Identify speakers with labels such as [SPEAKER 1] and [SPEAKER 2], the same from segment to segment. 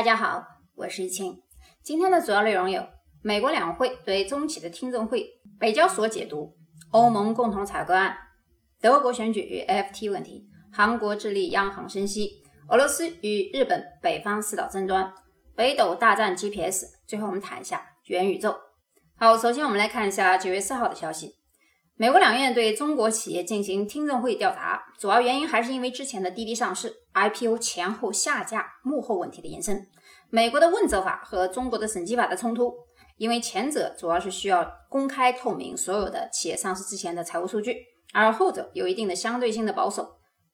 [SPEAKER 1] 大家好，我是易清。今天的主要内容有：美国两会对中企的听证会，北交所解读，欧盟共同采购案，德国选举与 FT 问题，韩国智利央行升息，俄罗斯与日本北方四岛争端，北斗大战 GPS。最后我们谈一下元宇宙。好，首先我们来看一下九月四号的消息。美国两院对中国企业进行听证会调查，主要原因还是因为之前的滴滴上市、IPO 前后下架、幕后问题的延伸。美国的问责法和中国的审计法的冲突，因为前者主要是需要公开透明所有的企业上市之前的财务数据，而后者有一定的相对性的保守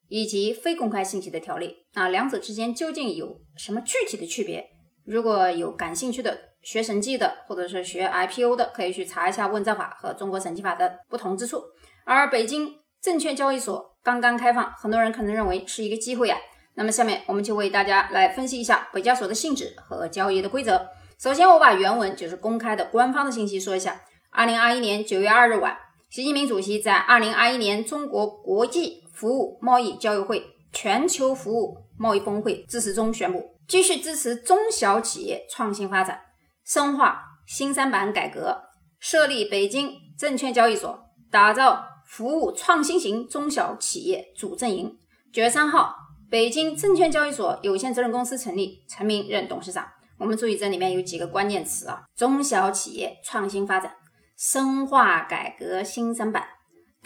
[SPEAKER 1] 以及非公开信息的条例。那两者之间究竟有什么具体的区别？如果有感兴趣的。学审计的，或者是学 IPO 的，可以去查一下问责法和中国审计法的不同之处。而北京证券交易所刚刚开放，很多人可能认为是一个机会啊。那么下面我们就为大家来分析一下北交所的性质和交易的规则。首先，我把原文就是公开的官方的信息说一下。二零二一年九月二日晚，习近平主席在二零二一年中国国际服务贸易交易会全球服务贸易峰会致辞中宣布，继续支持中小企业创新发展。深化新三板改革，设立北京证券交易所，打造服务创新型中小企业主阵营。九月三号，北京证券交易所有限责任公司成立，陈明任董事长。我们注意这里面有几个关键词啊：中小企业创新发展、深化改革新三板、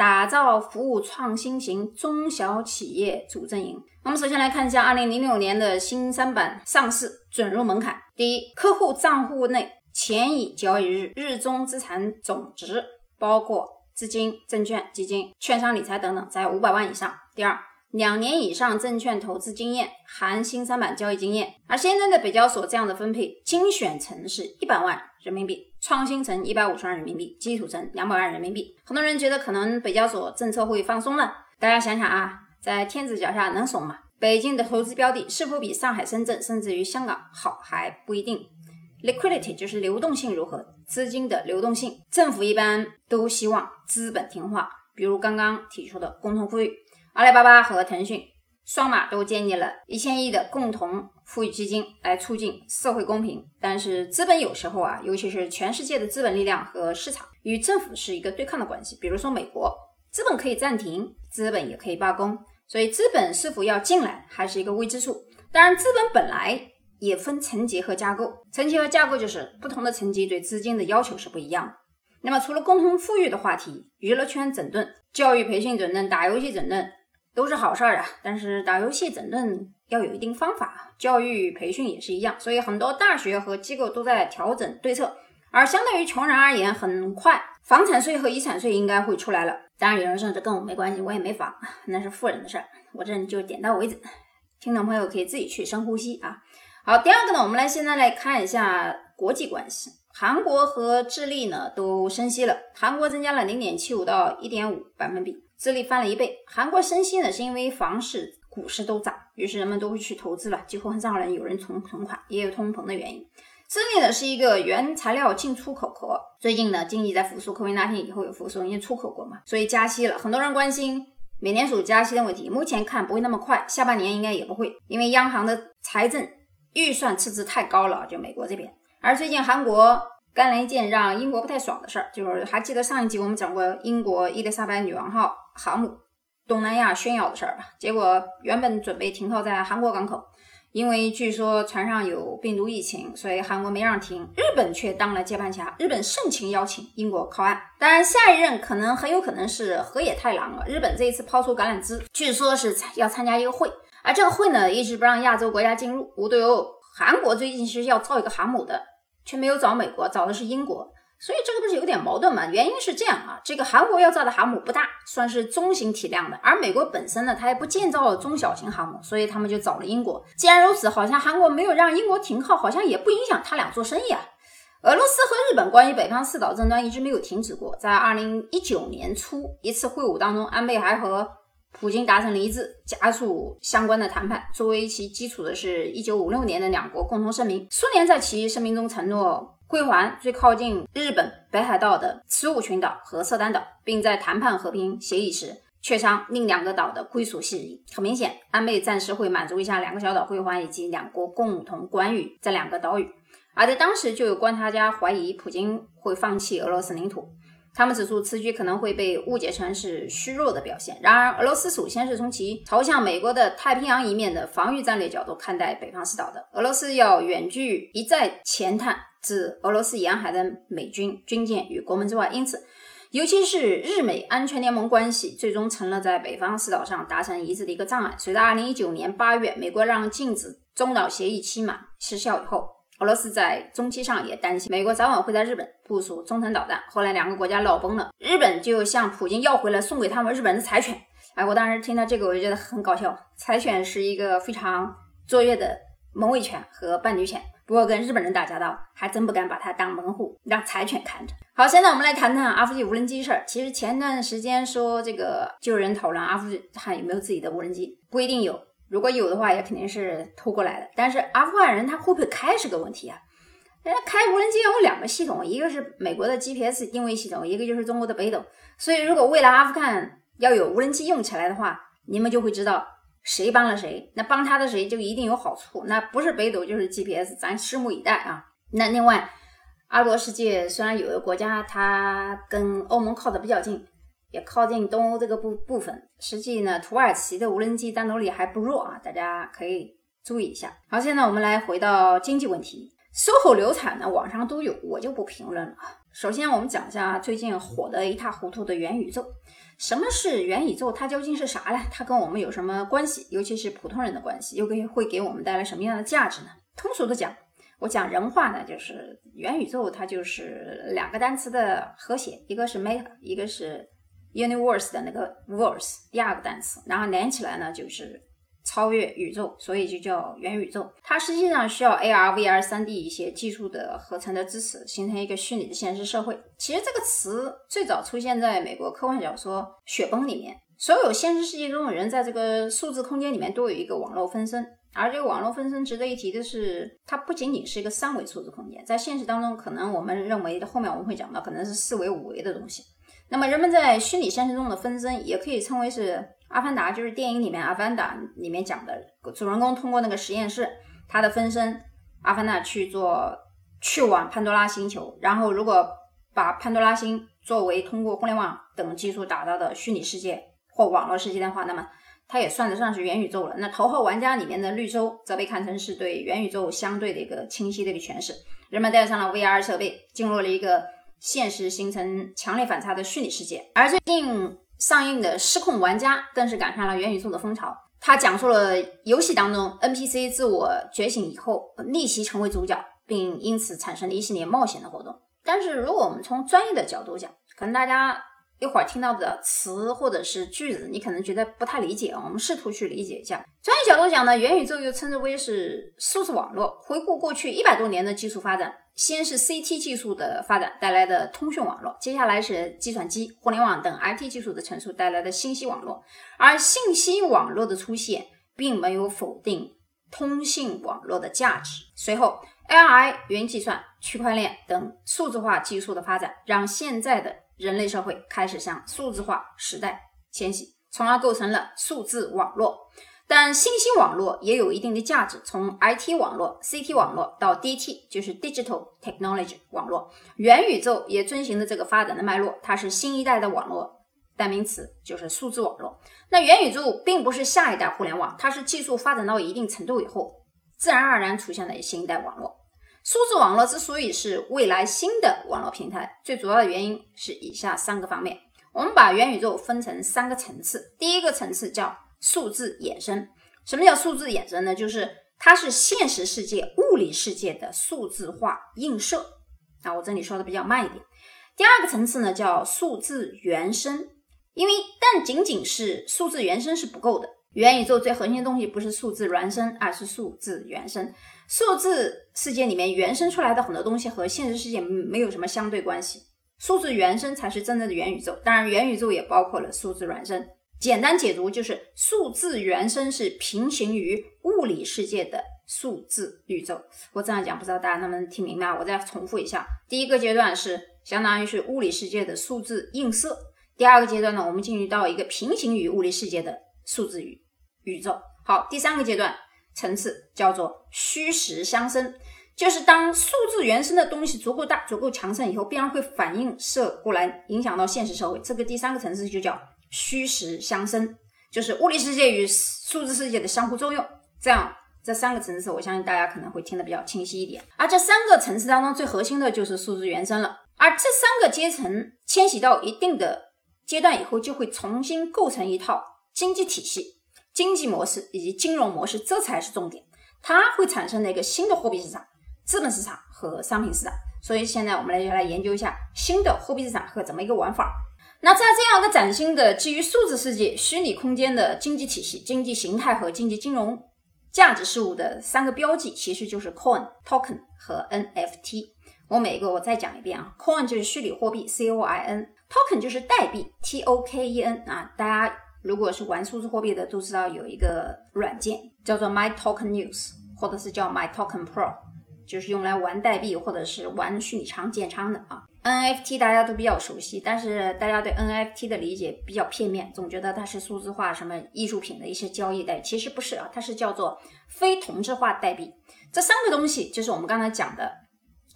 [SPEAKER 1] 打造服务创新型中小企业主阵营。我们首先来看一下二零零六年的新三板上市准入门槛。第一，客户账户内前一交易日日中资产总值，包括资金、证券、基金、券商理财等等，在五百万以上。第二，两年以上证券投资经验，含新三板交易经验。而现在的北交所这样的分配，精选层是一百万人民币，创新层一百五十万人民币，基础层两百万人民币。很多人觉得可能北交所政策会放松了，大家想想啊。在天子脚下能怂吗？北京的投资标的是否比上海、深圳甚至于香港好还不一定。Liquidity 就是流动性如何，资金的流动性。政府一般都希望资本听话，比如刚刚提出的共同富裕，阿里巴巴和腾讯双马都建立了一千亿的共同富裕基金来促进社会公平。但是资本有时候啊，尤其是全世界的资本力量和市场与政府是一个对抗的关系。比如说美国，资本可以暂停，资本也可以罢工。所以资本是否要进来，还是一个未知数。当然，资本本来也分层级和架构，层级和架构就是不同的层级对资金的要求是不一样的。那么，除了共同富裕的话题，娱乐圈整顿、教育培训整顿、打游戏整顿都是好事儿啊。但是，打游戏整顿要有一定方法，教育培训也是一样。所以，很多大学和机构都在调整对策。而相对于穷人而言，很快房产税和遗产税应该会出来了。当然，有人说这跟我没关系，我也没房，那是富人的事儿。我这就点到为止，听众朋友可以自己去深呼吸啊。好，第二个呢，我们来现在来看一下国际关系。韩国和智利呢都升息了，韩国增加了零点七五到一点五百分比，资历翻了一倍。韩国升息呢是因为房市、股市都涨，于是人们都会去投资了，几乎很少人有人存存款，也有通膨的原因。资历呢是一个原材料进出口国，最近呢经济在复苏，科威那天以后有复苏，因为出口国嘛，所以加息了。很多人关心美联储加息的问题，目前看不会那么快，下半年应该也不会，因为央行的财政预算赤字太高了，就美国这边。而最近韩国干了一件让英国不太爽的事儿，就是还记得上一集我们讲过英国伊丽莎白女王号航母东南亚炫耀的事儿吧？结果原本准备停靠在韩国港口。因为据说船上有病毒疫情，所以韩国没让停，日本却当了接盘侠。日本盛情邀请英国靠岸，当然下一任可能很有可能是河野太郎了。日本这一次抛出橄榄枝，据说是要参加一个会，而这个会呢一直不让亚洲国家进入。无对欧，韩国最近是要造一个航母的，却没有找美国，找的是英国。所以这个不是有点矛盾吗？原因是这样啊，这个韩国要造的航母不大，算是中型体量的，而美国本身呢，它也不建造中小型航母，所以他们就找了英国。既然如此，好像韩国没有让英国停靠，好像也不影响他俩做生意啊。俄罗斯和日本关于北方四岛争端一直没有停止过，在二零一九年初一次会晤当中，安倍还和普京达成了一致，加速相关的谈判。作为其基础的是一九五六年的两国共同声明，苏联在其声明中承诺。归还最靠近日本北海道的十五群岛和色丹岛，并在谈判和平协议时磋商另两个岛的归属事宜。很明显，安倍暂时会满足一下两个小岛归还以及两国共同管理这两个岛屿。而在当时，就有观察家怀疑普京会放弃俄罗斯领土。他们指出，此举可能会被误解成是虚弱的表现。然而，俄罗斯首先是从其朝向美国的太平洋一面的防御战略角度看待北方四岛的。俄罗斯要远距一再前探至俄罗斯沿海的美军军舰与国门之外，因此，尤其是日美安全联盟关系最终成了在北方四岛上达成一致的一个障碍。随着2019年8月美国让禁止中导协议期满失效以后。俄罗斯在中期上也担心美国早晚会在日本部署中程导弹。后来两个国家闹崩了，日本就向普京要回了送给他们日本的柴犬。哎，我当时听到这个，我就觉得很搞笑。柴犬是一个非常卓越的门卫犬和伴侣犬，不过跟日本人打交道，还真不敢把它当门户，让柴犬看着。好，现在我们来谈谈阿富汗无人机事儿。其实前段时间说这个就有人讨论阿富汗有没有自己的无人机，不一定有。如果有的话，也肯定是偷过来的。但是阿富汗人他会不会开是个问题啊？人家开无人机有两个系统，一个是美国的 GPS 定位系统，一个就是中国的北斗。所以如果未来阿富汗要有无人机用起来的话，你们就会知道谁帮了谁。那帮他的谁就一定有好处。那不是北斗就是 GPS，咱拭目以待啊。那另外，阿罗世界虽然有个国家它跟欧盟靠的比较近。也靠近东欧这个部部分，实际呢，土耳其的无人机战斗力还不弱啊，大家可以注意一下。好，现在我们来回到经济问题，SOHO 流产呢，网上都有，我就不评论了。首先，我们讲一下最近火得一塌糊涂的元宇宙。什么是元宇宙？它究竟是啥呢？它跟我们有什么关系？尤其是普通人的关系，又给会给我们带来什么样的价值呢？通俗的讲，我讲人话呢，就是元宇宙它就是两个单词的和谐，一个是 meta，一个是。Universe 的那个 verse 第二个单词，然后连起来呢就是超越宇宙，所以就叫元宇宙。它实际上需要 AR、VR、3D 一些技术的合成的支持，形成一个虚拟的现实社会。其实这个词最早出现在美国科幻小说《雪崩》里面。所有现实世界中的人在这个数字空间里面都有一个网络分身，而这个网络分身值得一提的是，它不仅仅是一个三维数字空间，在现实当中，可能我们认为后面我们会讲到，可能是四维、五维的东西。那么，人们在虚拟现实中的分身也可以称为是《阿凡达》，就是电影里面《阿凡达》里面讲的主人公通过那个实验室，他的分身阿凡达去做去往潘多拉星球，然后如果把潘多拉星作为通过互联网等技术打造的虚拟世界或网络世界的话，那么它也算得上是元宇宙了。那《头号玩家》里面的绿洲则被看成是对元宇宙相对的一个清晰的一个诠释。人们戴上了 VR 设备，进入了一个。现实形成强烈反差的虚拟世界，而最近上映的《失控玩家》更是赶上了元宇宙的风潮。它讲述了游戏当中 NPC 自我觉醒以后逆袭成为主角，并因此产生了一系列冒险的活动。但是，如果我们从专业的角度讲，可能大家。一会儿听到的词或者是句子，你可能觉得不太理解啊。我们试图去理解一下。专业角度讲呢，元宇宙又称之为是数字网络。回顾过去一百多年的技术发展，先是 CT 技术的发展带来的通讯网络，接下来是计算机、互联网等 IT 技术的成熟带来的信息网络。而信息网络的出现，并没有否定通信网络的价值。随后，AI、云计算、区块链等数字化技术的发展，让现在的人类社会开始向数字化时代迁徙，从而构成了数字网络。但信息网络也有一定的价值，从 IT 网络、CT 网络到 DT，就是 Digital Technology 网络。元宇宙也遵循着这个发展的脉络，它是新一代的网络代名词，就是数字网络。那元宇宙并不是下一代互联网，它是技术发展到一定程度以后，自然而然出现的新一代网络。数字网络之所以是未来新的网络平台，最主要的原因是以下三个方面。我们把元宇宙分成三个层次。第一个层次叫数字衍生。什么叫数字衍生呢？就是它是现实世界、物理世界的数字化映射。啊，我这里说的比较慢一点。第二个层次呢叫数字原生。因为但仅仅是数字原生是不够的。元宇宙最核心的东西不是数字孪生，而是数字原生。数字世界里面原生出来的很多东西和现实世界没有什么相对关系，数字原生才是真正的元宇宙。当然，元宇宙也包括了数字孪生。简单解读就是，数字原生是平行于物理世界的数字宇宙。我这样讲，不知道大家能不能听明白？我再重复一下：第一个阶段是相当于是物理世界的数字映射；第二个阶段呢，我们进入到一个平行于物理世界的数字宇宇宙。好，第三个阶段层次叫做虚实相生，就是当数字原生的东西足够大、足够强盛以后，必然会反映射过来，影响到现实社会。这个第三个层次就叫虚实相生，就是物理世界与数字世界的相互作用。这样。这三个层次，我相信大家可能会听得比较清晰一点。而这三个层次当中，最核心的就是数字原生了。而这三个阶层迁徙到一定的阶段以后，就会重新构成一套经济体系、经济模式以及金融模式，这才是重点。它会产生的一个新的货币市场、资本市场和商品市场。所以现在我们来就来研究一下新的货币市场和怎么一个玩法。那在这样一个崭新的基于数字世界、虚拟空间的经济体系、经济形态和经济金融。价值事物的三个标记其实就是 coin、token 和 NFT。我每一个我再讲一遍啊，coin 就是虚拟货币，c o i n；token 就是代币，t o k e n 啊。大家如果是玩数字货币的都知道有一个软件叫做 My Token News，或者是叫 My Token Pro，就是用来玩代币或者是玩虚拟仓建仓的啊。NFT 大家都比较熟悉，但是大家对 NFT 的理解比较片面，总觉得它是数字化什么艺术品的一些交易代，其实不是啊，它是叫做非同质化代币。这三个东西就是我们刚才讲的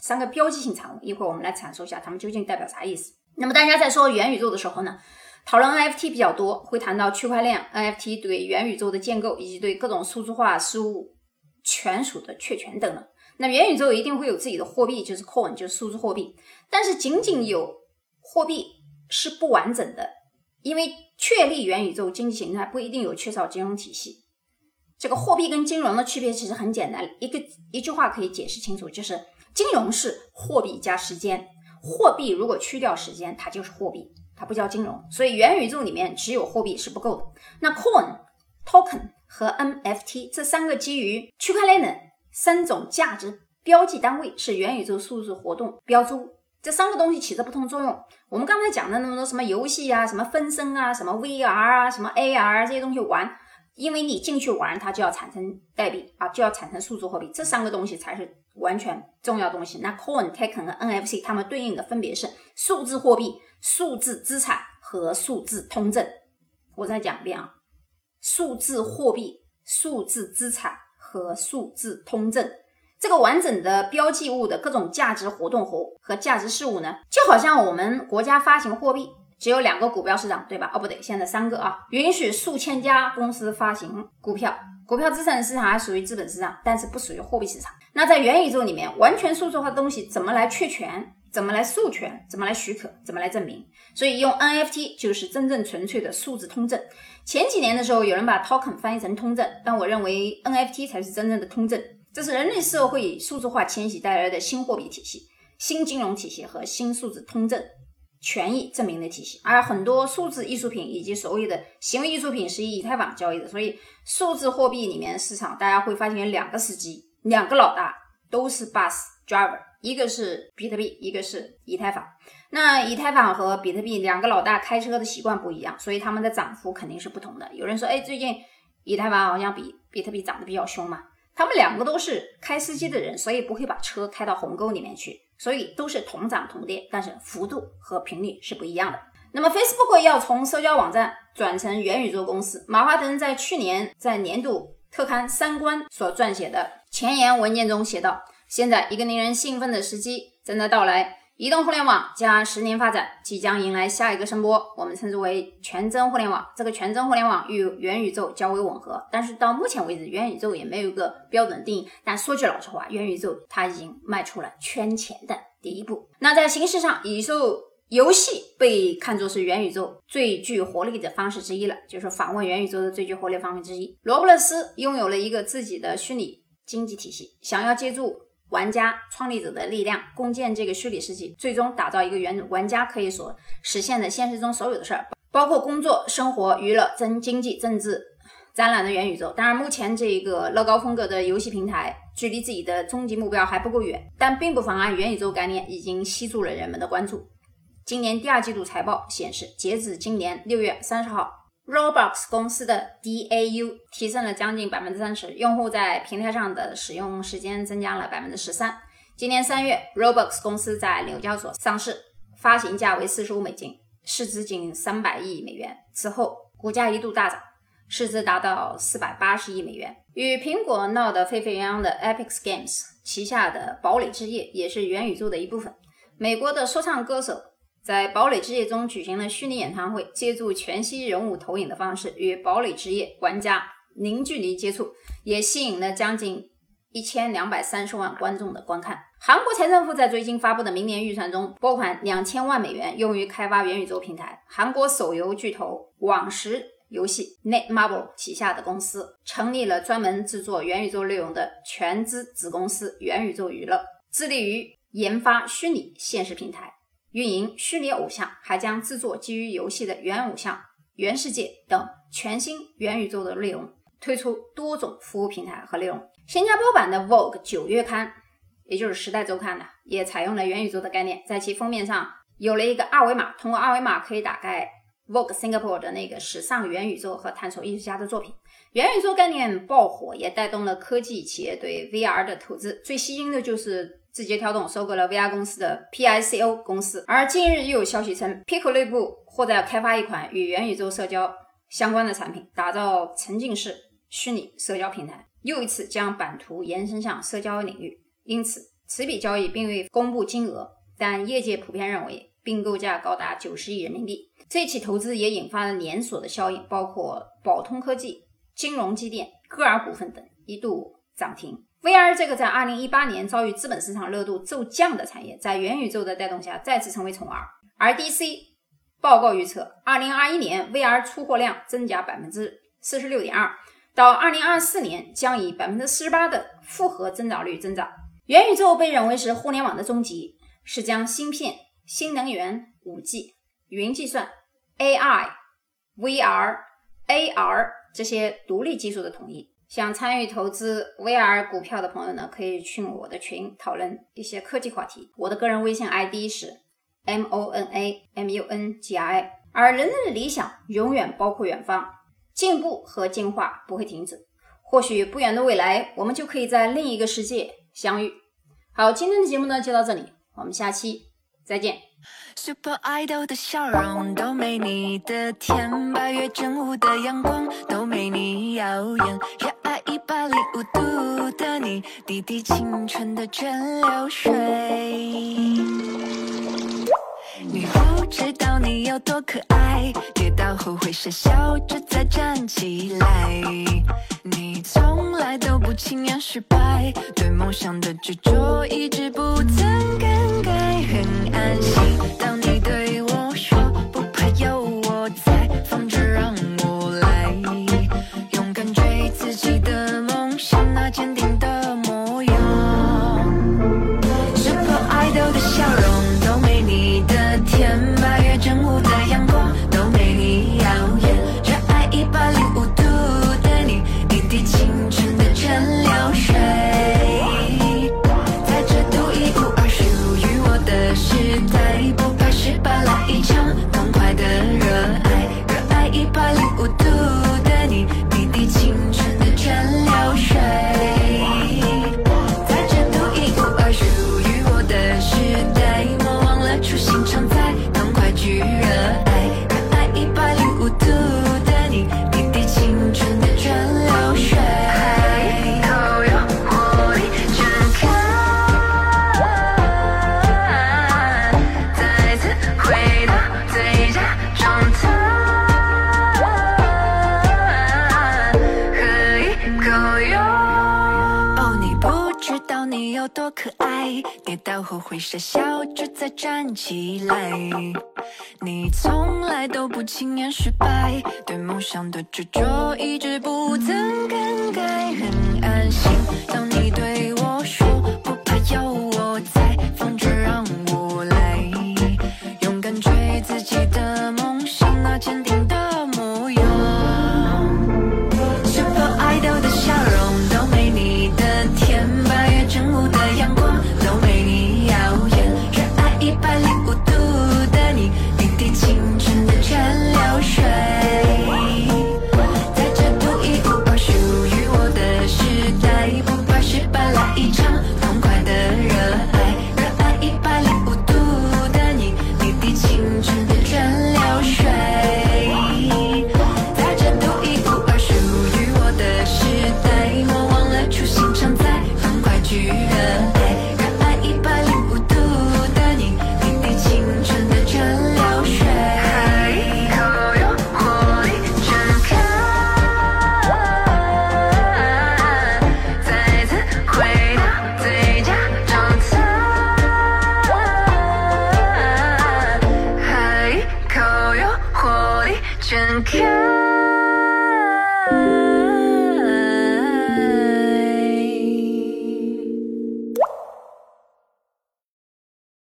[SPEAKER 1] 三个标记性产物，一会儿我们来阐述一下它们究竟代表啥意思。那么大家在说元宇宙的时候呢，讨论 NFT 比较多，会谈到区块链、NFT 对元宇宙的建构以及对各种数字化事物权属的确权等等。那元宇宙一定会有自己的货币，就是 coin，就是数字货币。但是仅仅有货币是不完整的，因为确立元宇宙经济形态不一定有缺少金融体系。这个货币跟金融的区别其实很简单，一个一句话可以解释清楚，就是金融是货币加时间，货币如果去掉时间，它就是货币，它不叫金融。所以元宇宙里面只有货币是不够的。那 coin、token 和 NFT 这三个基于区块链的。三种价值标记单位是元宇宙数字活动标注，这三个东西起着不同作用。我们刚才讲的那么多什么游戏啊、什么分身啊、什么 VR 啊、什么 AR 这些东西玩，因为你进去玩，它就要产生代币啊，就要产生数字货币，这三个东西才是完全重要东西。那 Coin、Token 和 NFC 它们对应的分别是数字货币、数字资产和数字通证。我再讲一遍啊，数字货币、数字资产。和数字通证，这个完整的标记物的各种价值活动和和价值事物呢，就好像我们国家发行货币，只有两个股票市场，对吧？哦，不对，现在三个啊，允许数千家公司发行股票，股票资产市场还属于资本市场，但是不属于货币市场。那在元宇宙里面，完全数字化的东西怎么来确权？怎么来授权？怎么来许可？怎么来证明？所以用 NFT 就是真正纯粹的数字通证。前几年的时候，有人把 token 翻译成通证，但我认为 NFT 才是真正的通证。这是人类社会数字化迁徙带来的新货币体系、新金融体系和新数字通证权益证明的体系。而很多数字艺术品以及所谓的行为艺术品是以以太坊交易的，所以数字货币里面市场大家会发现两个司机，两个老大都是 bus driver，一个是比特币，一个是以太坊。那以太坊和比特币两个老大开车的习惯不一样，所以他们的涨幅肯定是不同的。有人说，哎，最近以太坊好像比比特币涨得比较凶嘛？他们两个都是开司机的人，所以不会把车开到鸿沟里面去，所以都是同涨同跌，但是幅度和频率是不一样的。那么 Facebook 要从社交网站转成元宇宙公司，马化腾在去年在年度特刊《三观》所撰写的前言文件中写道：“现在一个令人兴奋的时机正在到来。”移动互联网加十年发展即将迎来下一个声波，我们称之为全真互联网。这个全真互联网与元宇宙较为吻合，但是到目前为止，元宇宙也没有一个标准定义。但说句老实话，元宇宙它已经迈出了圈钱的第一步。那在形式上，宇宙游戏被看作是元宇宙最具活力的方式之一了，就是访问元宇宙的最具活力方式之一。罗布勒斯拥有了一个自己的虚拟经济体系，想要借助。玩家创立者的力量，共建这个虚拟世界，最终打造一个原玩家可以所实现的现实中所有的事儿，包括工作、生活、娱乐、真经济、政治、展览的元宇宙。当然，目前这个乐高风格的游戏平台距离自己的终极目标还不够远，但并不妨碍元宇宙概念已经吸住了人们的关注。今年第二季度财报显示，截止今年六月三十号。Roblox 公司的 DAU 提升了将近百分之三十，用户在平台上的使用时间增加了百分之十三。今年三月，Roblox 公司在纽交所上市，发行价为四十五美金，市值仅三百亿美元。此后，股价一度大涨，市值达到四百八十亿美元。与苹果闹得沸沸扬扬的 Epic Games 旗下的堡垒之夜也是元宇宙的一部分。美国的说唱歌手在堡垒之夜中举行了虚拟演唱会，借助全息人物投影的方式与堡垒之夜玩家零距离接触，也吸引了将近。一千两百三十万观众的观看。韩国财政部在最近发布的明年预算中拨款两千万美元，用于开发元宇宙平台。韩国手游巨头网石游戏 Netmarble 旗下的公司成立了专门制作元宇宙内容的全资子公司元宇宙娱乐，致力于研发虚拟现实平台，运营虚拟偶像，还将制作基于游戏的元偶像、元世界等全新元宇宙的内容，推出多种服务平台和内容。新加坡版的 Vogue 九月刊，也就是《时代周刊》的，也采用了元宇宙的概念，在其封面上有了一个二维码，通过二维码可以打开 Vogue Singapore 的那个时尚元宇宙和探索艺术家的作品。元宇宙概念爆火，也带动了科技企业对 VR 的投资。最吸睛的就是字节跳动收购了 VR 公司的 PICO 公司，而近日又有消息称，Pico 内部或在开发一款与元宇宙社交相关的产品，打造沉浸式虚拟社交平台。又一次将版图延伸向社交领域，因此此笔交易并未公布金额，但业界普遍认为并购价高达九十亿人民币。这起投资也引发了连锁的效应，包括宝通科技、金融机电、歌尔股份等一度涨停。VR 这个在二零一八年遭遇资本市场热度骤降的产业，在元宇宙的带动下再次成为宠儿。而 DC 报告预测，二零二一年 VR 出货量增加百分之四十六点二。到二零二四年，将以百分之四十八的复合增长率增长。元宇宙被认为是互联网的终极，是将芯片、新能源、五 G、云计算、AI、VR、AR 这些独立技术的统一。想参与投资 VR 股票的朋友呢，可以去我的群讨论一些科技话题。我的个人微信 ID 是 M O N A M U N G I。而人类的理想永远包括远方。进步和进化不会停止，或许不远的未来，我们就可以在另一个世界相遇。好，今天的节目呢就到这里，我们下期再见。Super Idol 的笑容都没你的甜，八月正午的阳光都没你耀眼，热爱一百零五度的你，滴滴青春的蒸馏水。你不知道你有多可爱，跌倒后会傻笑着再站起来。你从来都不轻言失败，对梦想的执着一直不曾更改，很安心。当那会傻笑着再站起来。你从来都不轻言失败，对梦想的执着一直不曾更改，很安心。当你对